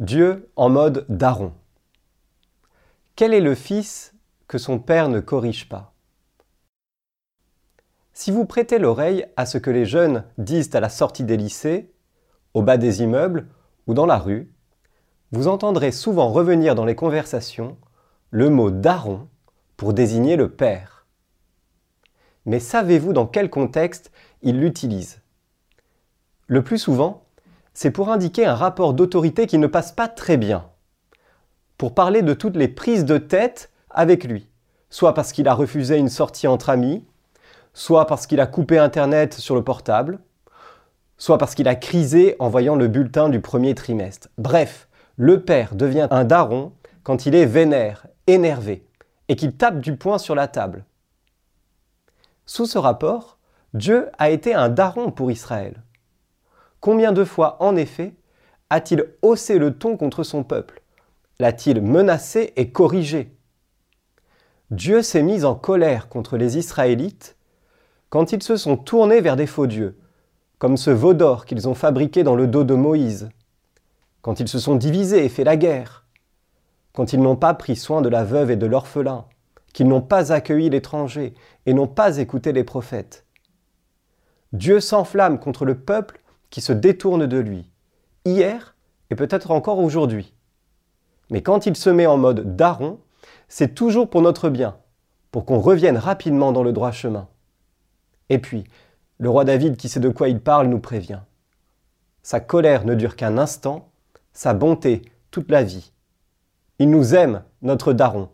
Dieu en mode daron. Quel est le fils que son père ne corrige pas? Si vous prêtez l'oreille à ce que les jeunes disent à la sortie des lycées, au bas des immeubles ou dans la rue, vous entendrez souvent revenir dans les conversations le mot daron pour désigner le père. Mais savez-vous dans quel contexte il l'utilise? Le plus souvent, c'est pour indiquer un rapport d'autorité qui ne passe pas très bien. Pour parler de toutes les prises de tête avec lui, soit parce qu'il a refusé une sortie entre amis, soit parce qu'il a coupé Internet sur le portable, soit parce qu'il a crisé en voyant le bulletin du premier trimestre. Bref, le père devient un daron quand il est vénère, énervé, et qu'il tape du poing sur la table. Sous ce rapport, Dieu a été un daron pour Israël. Combien de fois, en effet, a-t-il haussé le ton contre son peuple? L'a-t-il menacé et corrigé? Dieu s'est mis en colère contre les Israélites quand ils se sont tournés vers des faux dieux, comme ce veau d'or qu'ils ont fabriqué dans le dos de Moïse, quand ils se sont divisés et fait la guerre, quand ils n'ont pas pris soin de la veuve et de l'orphelin, qu'ils n'ont pas accueilli l'étranger et n'ont pas écouté les prophètes. Dieu s'enflamme contre le peuple qui se détourne de lui, hier et peut-être encore aujourd'hui. Mais quand il se met en mode daron, c'est toujours pour notre bien, pour qu'on revienne rapidement dans le droit chemin. Et puis, le roi David qui sait de quoi il parle nous prévient. Sa colère ne dure qu'un instant, sa bonté toute la vie. Il nous aime, notre daron,